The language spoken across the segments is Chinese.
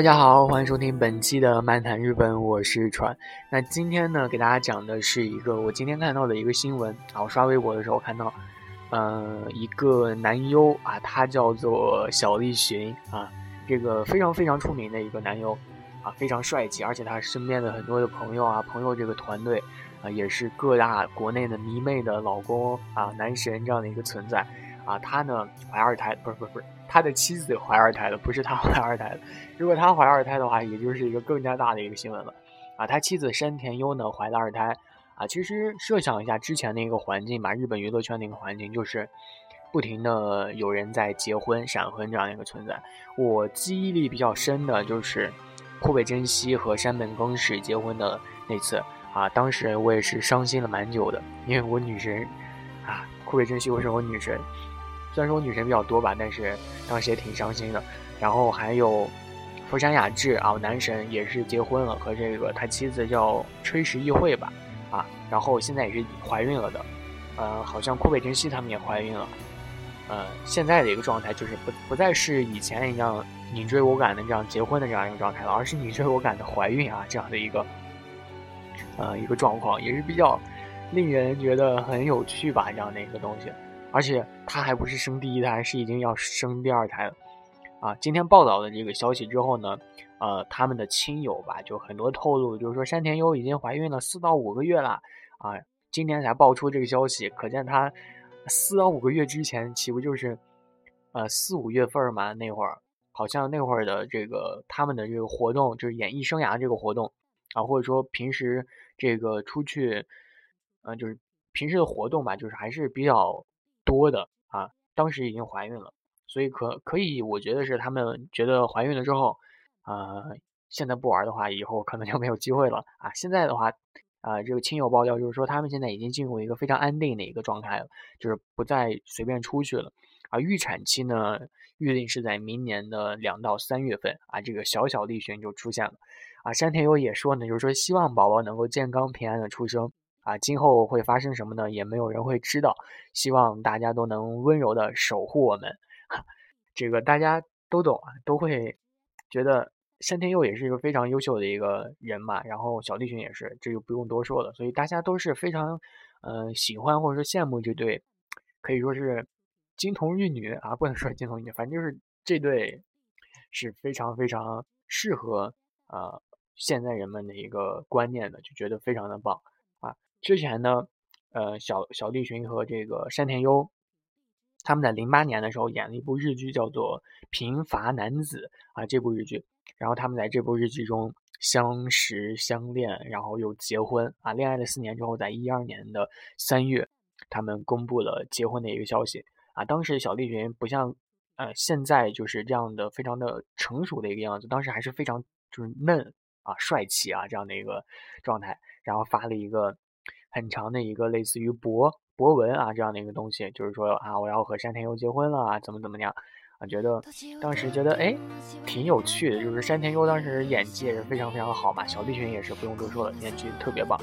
大家好，欢迎收听本期的漫谈日本，我是川。那今天呢，给大家讲的是一个我今天看到的一个新闻啊。我刷微博的时候看到，呃，一个男优啊，他叫做小栗旬啊，这个非常非常出名的一个男优啊，非常帅气，而且他身边的很多的朋友啊，朋友这个团队啊，也是各大国内的迷妹的老公啊，男神这样的一个存在啊。他呢怀二胎，不是不是不是。他的妻子怀二胎了，不是他怀二胎了。如果他怀二胎的话，也就是一个更加大的一个新闻了。啊，他妻子山田优呢怀了二胎。啊，其实设想一下之前的一个环境吧，日本娱乐圈的一个环境就是不停的有人在结婚、闪婚这样一个存在。我记忆力比较深的就是阔北真希和山本耕史结婚的那次。啊，当时我也是伤心了蛮久的，因为我女神啊，阔北真希我是我女神。虽然说我女神比较多吧，但是当时也挺伤心的。然后还有福山雅治啊，男神也是结婚了，和这个他妻子叫吹石一惠吧，啊，然后现在也是怀孕了的。呃，好像库北真希他们也怀孕了。呃，现在的一个状态就是不不再是以前一样你追我赶的这样结婚的这样一个状态了，而是你追我赶的怀孕啊这样的一个呃一个状况，也是比较令人觉得很有趣吧这样的一个东西。而且他还不是生第一胎，是已经要生第二胎了，啊！今天报道的这个消息之后呢，呃，他们的亲友吧，就很多透露，就是说山田优已经怀孕了四到五个月了，啊，今天才爆出这个消息，可见他四到五个月之前岂不就是，呃，四五月份嘛？那会儿好像那会儿的这个他们的这个活动，就是演艺生涯这个活动，啊，或者说平时这个出去，呃，就是平时的活动吧，就是还是比较。多的啊，当时已经怀孕了，所以可可以，我觉得是他们觉得怀孕了之后，啊，现在不玩的话，以后可能就没有机会了啊。现在的话，啊，这个亲友爆料就是说，他们现在已经进入一个非常安定的一个状态了，就是不再随便出去了。啊，预产期呢，预定是在明年的两到三月份啊，这个小小立旬就出现了。啊，山田优也说呢，就是说希望宝宝能够健康平安的出生。啊，今后会发生什么呢？也没有人会知道。希望大家都能温柔的守护我们。这个大家都懂啊，都会觉得山田佑也是一个非常优秀的一个人嘛。然后小栗旬也是，这就不用多说了。所以大家都是非常嗯喜欢或者说羡慕这对，可以说是金童玉女啊，不能说金童玉女，反正就是这对是非常非常适合呃现在人们的一个观念的，就觉得非常的棒。之前呢，呃，小小栗旬和这个山田优，他们在零八年的时候演了一部日剧，叫做《贫乏男子》啊，这部日剧。然后他们在这部日剧中相识相恋，然后又结婚啊。恋爱了四年之后，在一二年的三月，他们公布了结婚的一个消息啊。当时小栗旬不像呃现在就是这样的非常的成熟的一个样子，当时还是非常就是嫩啊、帅气啊这样的一个状态，然后发了一个。很长的一个类似于博博文啊这样的一个东西，就是说啊我要和山田优结婚了啊怎么怎么样。啊觉得当时觉得哎挺有趣的，就是山田优当时演技也是非常非常的好嘛，小栗旬也是不用多说了，演技特别棒。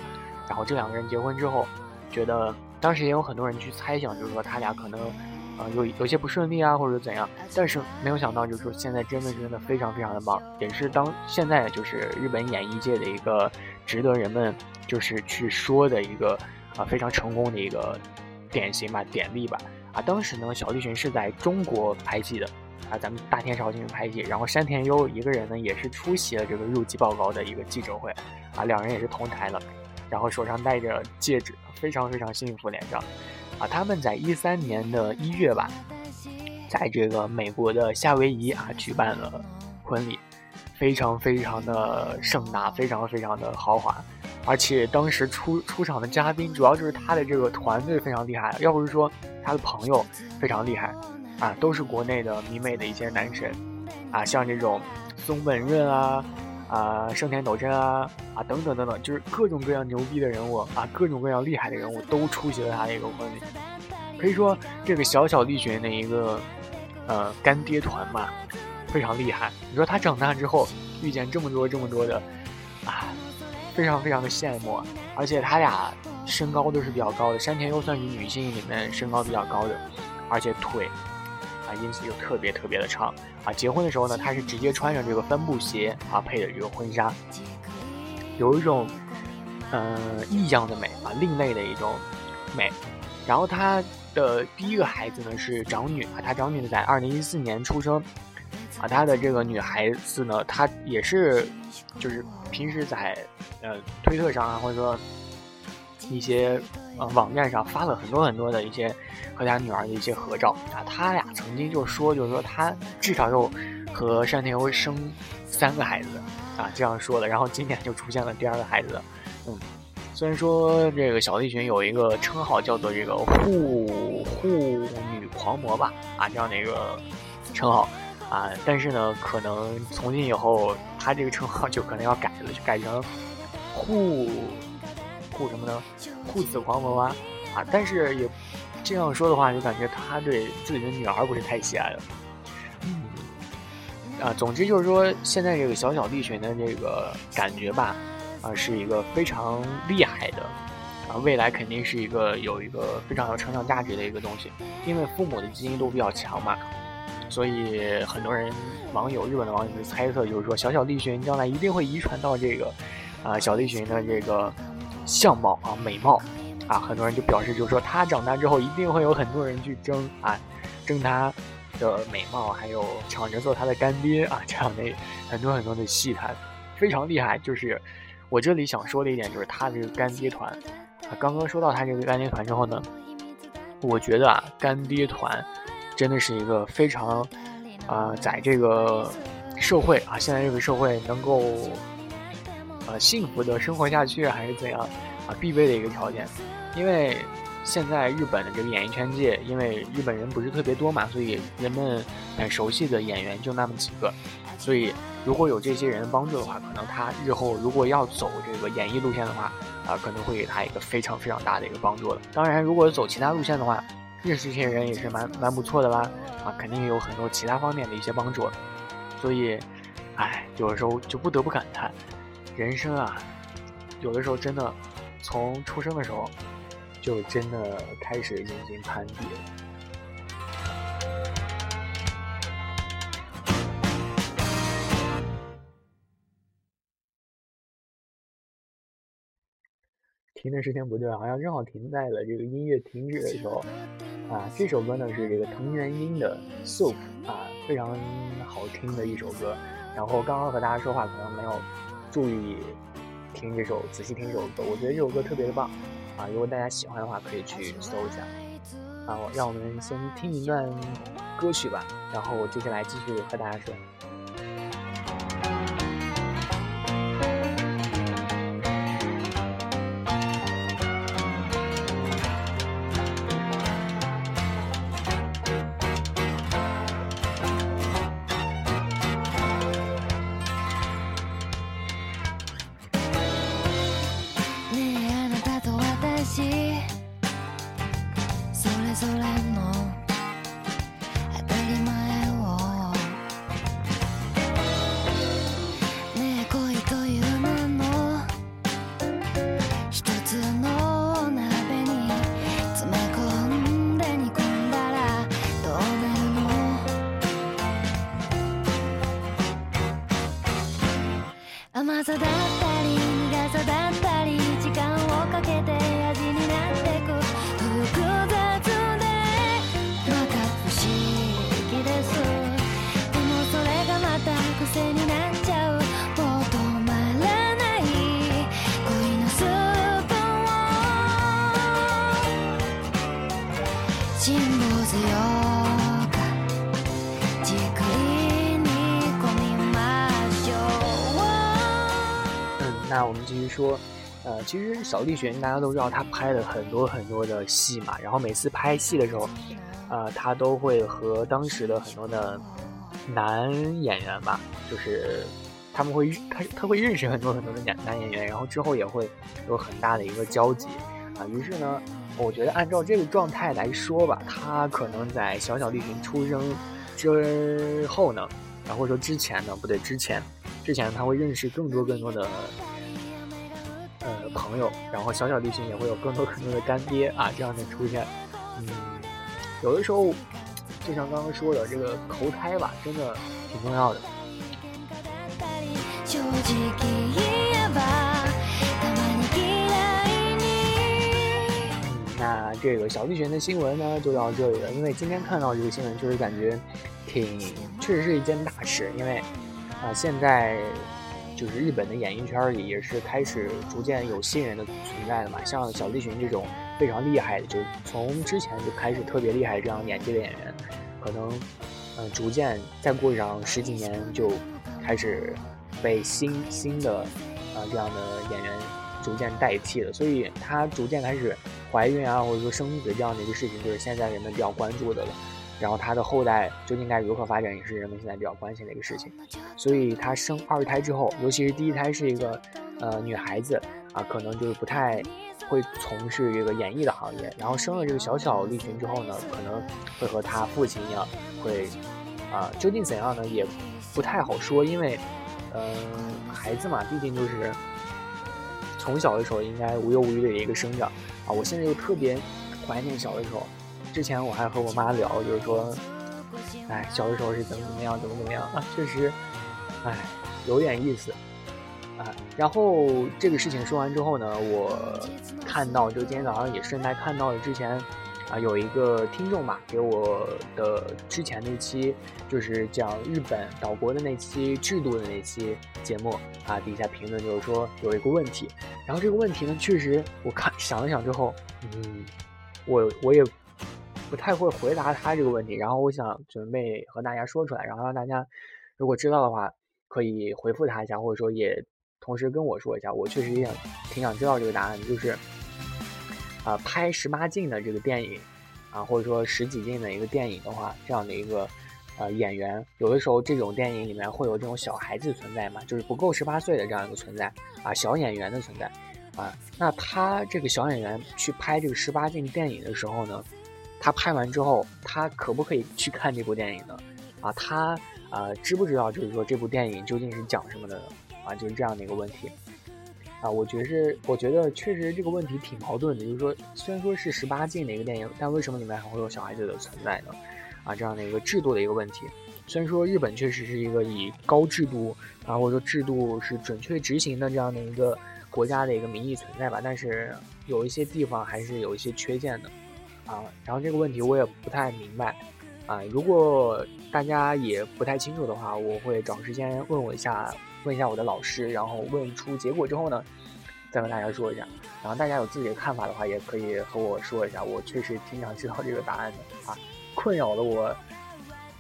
然后这两个人结婚之后，觉得当时也有很多人去猜想，就是说他俩可能呃有有些不顺利啊或者怎样，但是没有想到就是说现在真的真的非常非常的棒，也是当现在就是日本演艺界的一个值得人们。就是去说的一个啊非常成功的一个典型吧典例吧啊当时呢小栗旬是在中国拍戏的啊咱们大天朝进行拍戏，然后山田优一个人呢也是出席了这个入籍报告的一个记者会啊两人也是同台了，然后手上戴着戒指，非常非常幸福脸上啊他们在一三年的一月吧，在这个美国的夏威夷啊举办了婚礼，非常非常的盛大，非常非常的豪华。而且当时出出场的嘉宾，主要就是他的这个团队非常厉害，要不是说他的朋友非常厉害，啊，都是国内的迷妹的一些男神，啊，像这种松本润啊，啊，盛田斗真啊，啊，等等等等，就是各种各样牛逼的人物啊，各种各样厉害的人物都出席了他的一个婚礼。可以说，这个小小力学的一个呃干爹团嘛，非常厉害。你说他长大之后遇见这么多这么多的啊，非常非常的羡慕。而且他俩身高都是比较高的，山田优算是女性里面身高比较高的，而且腿。啊，因此又特别特别的长啊！结婚的时候呢，他是直接穿着这个帆布鞋啊，配的这个婚纱，有一种嗯异样的美啊，另类的一种美。然后他的第一个孩子呢是长女啊，他长女呢在二零一四年出生啊，他的这个女孩子呢，她也是就是平时在呃推特上啊，或者说一些呃网站上发了很多很多的一些。和他女儿的一些合照啊，他俩曾经就说，就是说他至少有和山田优生三个孩子啊，这样说的。然后今年就出现了第二个孩子，嗯，虽然说这个小栗旬有一个称号叫做这个护护女狂魔吧，啊，这样的一个称号啊，但是呢，可能从今以后他这个称号就可能要改了，就改成护护什么呢？护子狂魔啊，啊，但是也。这样说的话，就感觉他对自己的女儿不是太喜爱了。嗯，啊，总之就是说，现在这个小小丽群的这个感觉吧，啊，是一个非常厉害的，啊，未来肯定是一个有一个非常有成长价值的一个东西。因为父母的基因都比较强嘛，所以很多人网友日本的网友就猜测，就是说小小丽群将来一定会遗传到这个，啊，小丽群的这个相貌啊，美貌。啊，很多人就表示，就是说他长大之后一定会有很多人去争啊，争他的美貌，还有抢着做他的干爹啊，这样的很多很多的戏谈，非常厉害。就是我这里想说的一点，就是他这个干爹团啊，刚刚说到他这个干爹团之后呢，我觉得啊，干爹团真的是一个非常啊，在这个社会啊，现在这个社会能够呃幸福的生活下去，还是怎样啊，必备的一个条件。因为现在日本的这个演艺圈界，因为日本人不是特别多嘛，所以人们很熟悉的演员就那么几个，所以如果有这些人的帮助的话，可能他日后如果要走这个演艺路线的话，啊，可能会给他一个非常非常大的一个帮助的。当然，如果走其他路线的话，认识这些人也是蛮蛮不错的啦，啊，肯定有很多其他方面的一些帮助。所以，哎，有的时候就不得不感叹，人生啊，有的时候真的从出生的时候。就真的开始进行攀比了。停的时间不对，好像正好停在了这个音乐停止的时候。啊，这首歌呢是这个藤原英的《Soup》啊，非常好听的一首歌。然后刚刚和大家说话可能没有注意听这首，仔细听这首歌，我觉得这首歌特别的棒。啊，如果大家喜欢的话，可以去搜一下。啊，让我们先听一段歌曲吧，然后接下来继续和大家说。说，呃，其实小栗旬大家都知道，他拍了很多很多的戏嘛，然后每次拍戏的时候，呃，他都会和当时的很多的男演员吧，就是他们会他他会认识很多很多的男男演员，然后之后也会有很大的一个交集啊。于是呢，我觉得按照这个状态来说吧，他可能在小小丽群出生之后呢，啊或者说之前呢，不对，之前之前他会认识更多更多的朋友，然后小小丽群也会有更多更多的干爹啊这样的出现，嗯，有的时候。就像刚刚说的，这个投胎吧，真的挺重要的。嗯那这个小弟群的新闻呢，就到这里了。因为今天看到这个新闻，确实感觉挺，确实是一件大事。因为啊，现在就是日本的演艺圈里也是开始逐渐有新人的存在了嘛。像小栗旬这种非常厉害的，就从之前就开始特别厉害这样演技的演员。可能，嗯，逐渐再过上十几年，就开始被新新的啊这样的演员逐渐代替了。所以，他逐渐开始怀孕啊，或者说生子这样的一个事情，就是现在人们比较关注的了。然后，他的后代究竟该如何发展，也是人们现在比较关心的一个事情。所以，他生二胎之后，尤其是第一胎是一个呃女孩子啊，可能就是不太。会从事这个演艺的行业，然后生了这个小小利群之后呢，可能会和他父亲一样，会啊，究竟怎样呢？也不太好说，因为，嗯，孩子嘛，毕竟就是从小的时候应该无忧无虑的一个生长啊。我现在又特别怀念小的时候，之前我还和我妈聊，就是说，哎，小的时候是怎么怎么样，怎么怎么样啊，确实，哎，有点意思。啊，然后这个事情说完之后呢，我看到就今天早上也顺带看到了之前，啊有一个听众吧给我的之前那期就是讲日本岛国的那期制度的那期节目啊底下评论就是说有一个问题，然后这个问题呢确实我看想了想之后，嗯，我我也不太会回答他这个问题，然后我想准备和大家说出来，然后让大家如果知道的话可以回复他一下，或者说也。同时跟我说一下，我确实也想挺想知道这个答案，就是，啊，拍十八禁的这个电影，啊，或者说十几禁的一个电影的话，这样的一个，呃，演员，有的时候这种电影里面会有这种小孩子存在嘛，就是不够十八岁的这样一个存在，啊，小演员的存在，啊，那他这个小演员去拍这个十八禁电影的时候呢，他拍完之后，他可不可以去看这部电影呢？啊，他啊，知不知道就是说这部电影究竟是讲什么的？啊，就是这样的一个问题，啊，我觉是，我觉得确实这个问题挺矛盾的，就是说，虽然说是十八禁的一个电影，但为什么里面还会有小孩子的存在呢？啊，这样的一个制度的一个问题。虽然说日本确实是一个以高制度啊，或者说制度是准确执行的这样的一个国家的一个名义存在吧，但是有一些地方还是有一些缺陷的，啊，然后这个问题我也不太明白，啊，如果大家也不太清楚的话，我会找时间问我一下。问一下我的老师，然后问出结果之后呢，再跟大家说一下。然后大家有自己的看法的话，也可以和我说一下。我确实挺想知道这个答案的啊，困扰了我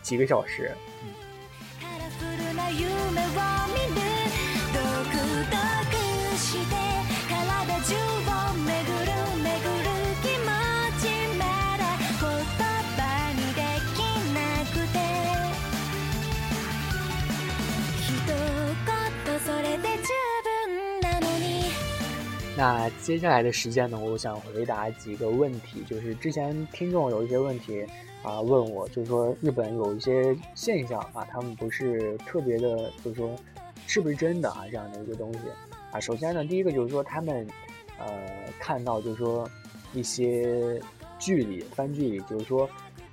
几个小时。嗯。那接下来的时间呢，我想回答几个问题，就是之前听众有一些问题啊问我，就是说日本有一些现象啊，他们不是特别的，就是说是不是真的啊这样的一个东西啊。首先呢，第一个就是说他们呃看到就是说一些剧里番剧里，就是说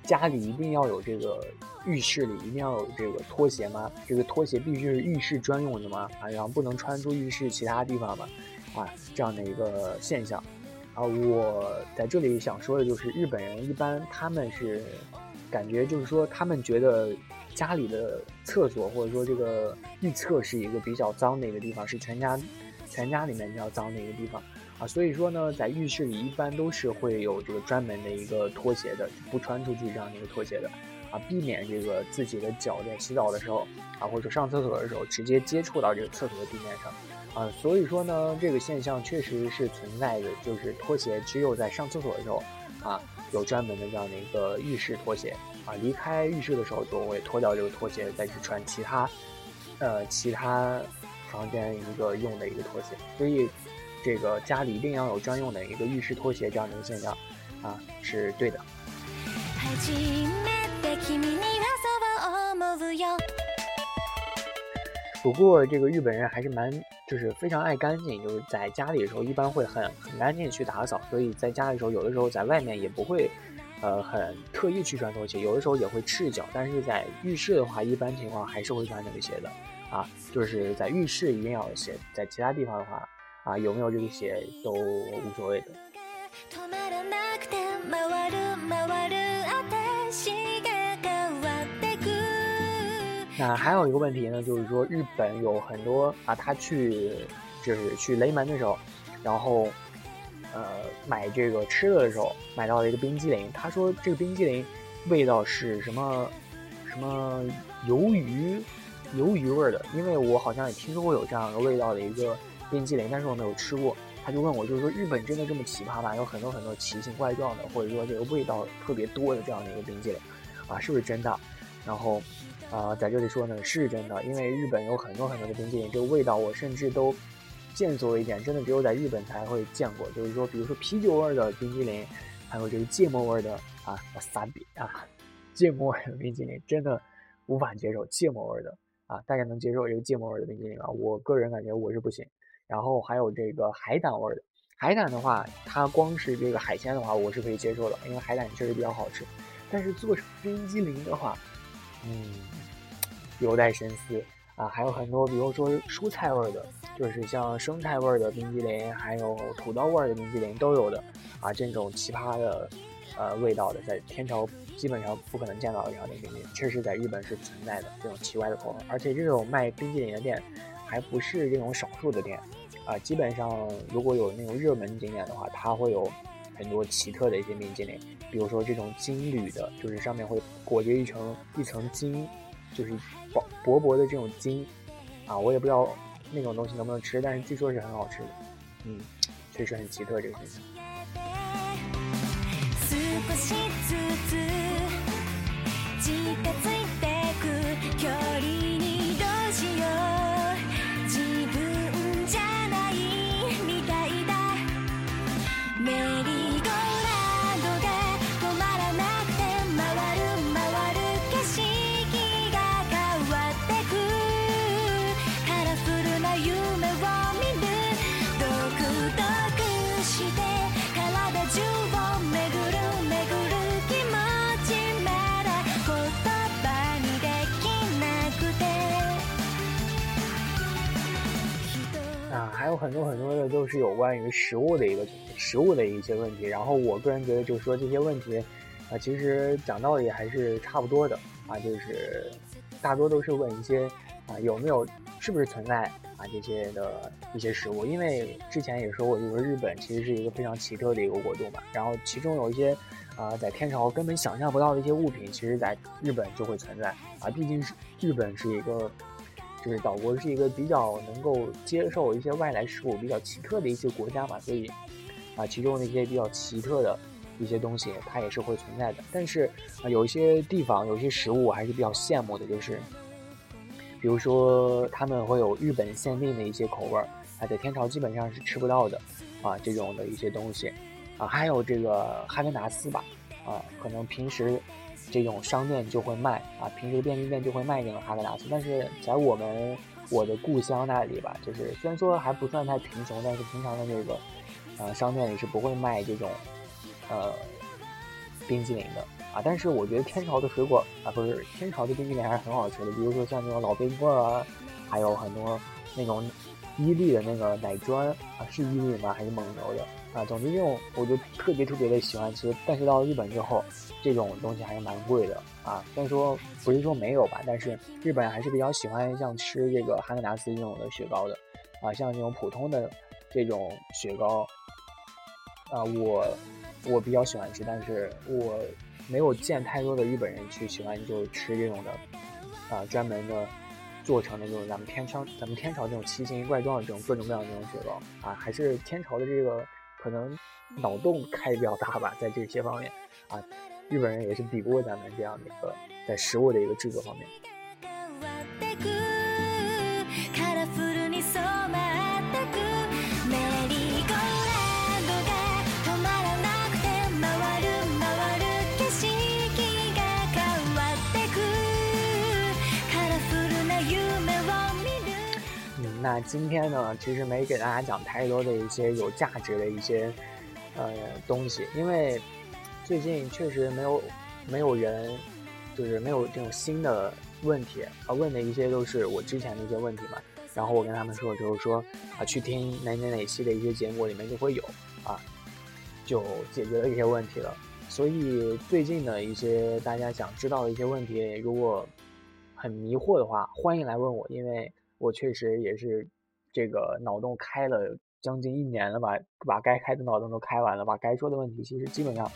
家里一定要有这个浴室里一定要有这个拖鞋吗？这个拖鞋必须是浴室专用的吗？啊，然后不能穿出浴室其他地方吗？啊，这样的一个现象，啊，我在这里想说的就是，日本人一般他们是感觉就是说，他们觉得家里的厕所或者说这个浴厕是一个比较脏的一个地方，是全家全家里面比较脏的一个地方，啊，所以说呢，在浴室里一般都是会有这个专门的一个拖鞋的，不穿出去这样的一个拖鞋的，啊，避免这个自己的脚在洗澡的时候，啊，或者上厕所的时候直接接触到这个厕所的地面上。啊，所以说呢，这个现象确实是存在的，就是拖鞋只有在上厕所的时候，啊，有专门的这样的一个浴室拖鞋，啊离开浴室的时候就会脱掉这个拖鞋，再去穿其他呃其他房间一个用的一个拖鞋。所以这个家里一定要有专用的一个浴室拖鞋，这样的一个现象啊是对的。不过这个日本人还是蛮，就是非常爱干净，就是在家里的时候一般会很很干净去打扫，所以在家的时候有的时候在外面也不会，呃，很特意去穿拖鞋，有的时候也会赤脚，但是在浴室的话，一般情况还是会穿这个鞋的，啊，就是在浴室一定要有鞋，在其他地方的话，啊，有没有这个鞋都无所谓的。那还有一个问题呢，就是说日本有很多啊，他去就是去雷门的时候，然后呃买这个吃的的时候，买到了一个冰激凌。他说这个冰激凌味道是什么什么鱿鱼鱿鱼味儿的，因为我好像也听说过有这样的味道的一个冰激凌，但是我没有吃过。他就问我，就是说日本真的这么奇葩吗？有很多很多奇形怪状的，或者说这个味道特别多的这样的一个冰激凌啊，是不是真的？然后。啊，在这里说呢是真的，因为日本有很多很多的冰淇淋，这个味道我甚至都见所未见，真的只有在日本才会见过。就是说，比如说啤酒味的冰淇淋，还有这个芥末味的啊，我撒比啊，芥末味的冰淇淋真的无法接受芥末味的啊，大家能接受这个芥末味的冰淇淋吗？我个人感觉我是不行。然后还有这个海胆味的，海胆的话，它光是这个海鲜的话，我是可以接受的，因为海胆确实比较好吃。但是做成冰激凌的话，嗯，有待深思啊，还有很多，比如说蔬菜味的，就是像生菜味的冰激凌，还有土豆味的冰激凌都有的啊。这种奇葩的呃味道的，在天朝基本上不可能见到的这样的冰激凌，确实在日本是存在的这种奇怪的口味。而且这种卖冰激凌的店还不是这种少数的店啊，基本上如果有那种热门景点的话，它会有很多奇特的一些面筋类。比如说这种金铝的，就是上面会裹着一层一层金，就是薄薄薄的这种金，啊，我也不知道那种东西能不能吃，但是据说是很好吃的，嗯，确实很奇特这个现象。有很多很多的都是有关于食物的一个食物的一些问题，然后我个人觉得就是说这些问题，啊，其实讲道理还是差不多的啊，就是大多都是问一些啊有没有是不是存在啊这些的一些食物，因为之前也说过，就是日本其实是一个非常奇特的一个国度嘛，然后其中有一些啊在天朝根本想象不到的一些物品，其实在日本就会存在啊，毕竟是日本是一个。就是岛国是一个比较能够接受一些外来事物比较奇特的一些国家嘛，所以啊，其中的一些比较奇特的一些东西，它也是会存在的。但是啊，有一些地方有些食物我还是比较羡慕的，就是比如说他们会有日本限定的一些口味儿，啊，在天朝基本上是吃不到的啊，这种的一些东西啊，还有这个哈根达斯吧，啊，可能平时。这种商店就会卖啊，平时便利店就会卖这种哈根达斯。但是在我们我的故乡那里吧，就是虽然说还不算太贫穷，但是平常的这个呃商店里是不会卖这种呃冰激凌的啊。但是我觉得天朝的水果啊，不是天朝的冰激凌还是很好吃的，比如说像那种老冰棍啊，还有很多那种伊利的那个奶砖啊，是伊利吗？还是蒙牛的啊？总之这种我就特别特别的喜欢吃。但是到了日本之后。这种东西还是蛮贵的啊，虽然说不是说没有吧，但是日本人还是比较喜欢像吃这个哈根达斯这种的雪糕的啊，像这种普通的这种雪糕啊，我我比较喜欢吃，但是我没有见太多的日本人去喜欢就吃这种的啊，专门的做成的就是咱们天朝咱们天朝这种奇形怪状的这种各种各样的这种雪糕啊，还是天朝的这个可能脑洞开的比较大吧，在这些方面啊。日本人也是比不过咱们这样的一个在食物的一个制作方面。那今天呢，其实没给大家讲太多的一些有价值的一些呃东西，因为最近确实没有没有人，就是没有这种新的问题啊，问的一些都是我之前的一些问题嘛。然后我跟他们说，就是说啊，去听哪哪哪期的一些节目里面就会有啊，就解决了一些问题了。所以最近的一些大家想知道的一些问题，如果很迷惑的话，欢迎来问我，因为。我确实也是，这个脑洞开了将近一年了吧，把该开的脑洞都开完了，把该说的问题其实基本上，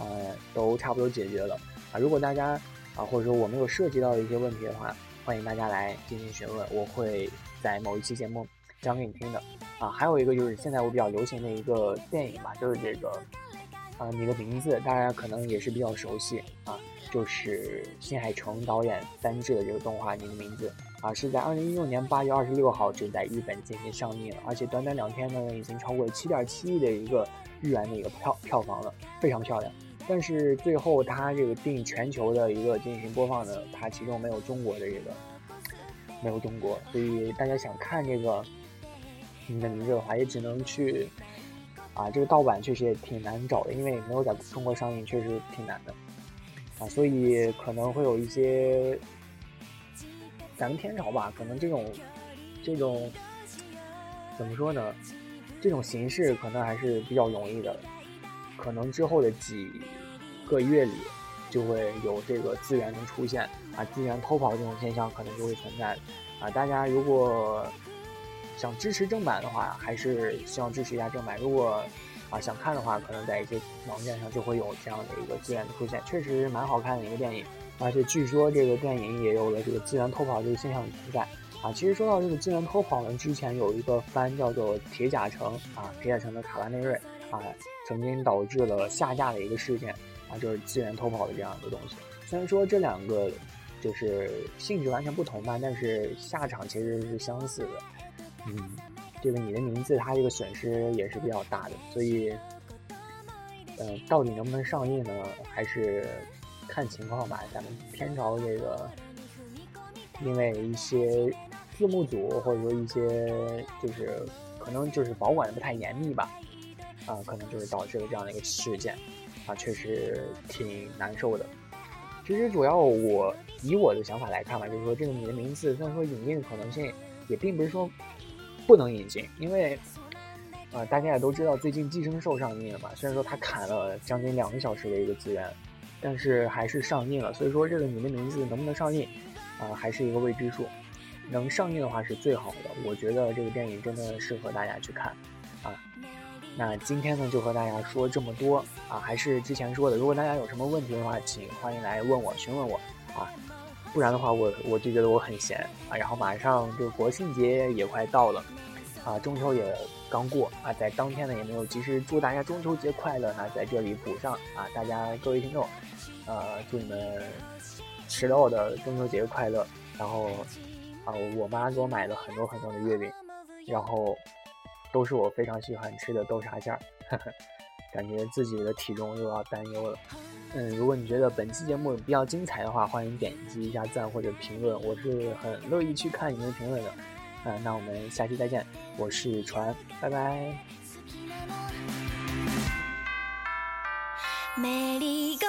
呃，都差不多解决了啊。如果大家啊，或者说我没有涉及到的一些问题的话，欢迎大家来进行询问，我会在某一期节目讲给你听的啊。还有一个就是现在我比较流行的一个电影吧，就是这个啊，你的名字，大家可能也是比较熟悉啊，就是新海诚导演三制的这个动画《你的名字》。啊，是在二零一六年八月二十六号就在日本进行上映了，而且短短两天呢，已经超过七点七亿的一个日元的一个票票房了，非常漂亮。但是最后它这个定全球的一个进行播放的，它其中没有中国的这个，没有中国，所以大家想看这个你的名字的话，也只能去啊，这个盗版确实也挺难找的，因为没有在中国上映，确实挺难的啊，所以可能会有一些。咱们天朝吧，可能这种，这种怎么说呢？这种形式可能还是比较容易的。可能之后的几个月里，就会有这个资源的出现啊，资源偷跑这种现象可能就会存在啊。大家如果想支持正版的话，还是希望支持一下正版。如果啊想看的话，可能在一些网站上就会有这样的一个资源的出现，确实蛮好看的一个电影。而且据说这个电影也有了这个资源偷跑这个现象存在啊。其实说到这个资源偷跑呢，之前有一个番叫做《铁甲城》啊，《铁甲城的卡拉内瑞》啊，曾经导致了下架的一个事件啊，就是资源偷跑的这样一个东西。虽然说这两个就是性质完全不同吧，但是下场其实是相似的。嗯，这个你的名字它这个损失也是比较大的，所以，嗯，到底能不能上映呢？还是？看情况吧，咱们天朝这个，因为一些字幕组或者说一些就是可能就是保管的不太严密吧，啊，可能就是导致了这样的一个事件，啊，确实挺难受的。其实主要我以我的想法来看吧，就是说这个你的名字虽然说引进的可能性也并不是说不能引进，因为啊大家也都知道最近寄生兽上映了嘛，虽然说它砍了将近两个小时的一个资源。但是还是上映了，所以说这个你的名字能不能上映，啊，还是一个未知数。能上映的话是最好的，我觉得这个电影真的适合大家去看，啊。那今天呢就和大家说这么多啊，还是之前说的，如果大家有什么问题的话，请欢迎来问我询问我啊，不然的话我我就觉得我很闲啊。然后马上这个国庆节也快到了，啊，中秋也。刚过啊，在当天呢也没有及时祝大家中秋节快乐，那在这里补上啊，大家各位听众，呃，祝你们迟到的中秋节快乐。然后啊，我妈给我买了很多很多的月饼，然后都是我非常喜欢吃的豆沙馅儿，感觉自己的体重又要担忧了。嗯，如果你觉得本期节目比较精彩的话，欢迎点击一下赞或者评论，我是很乐意去看你们的评论的。嗯，那我们下期再见，我是船，拜拜。美丽高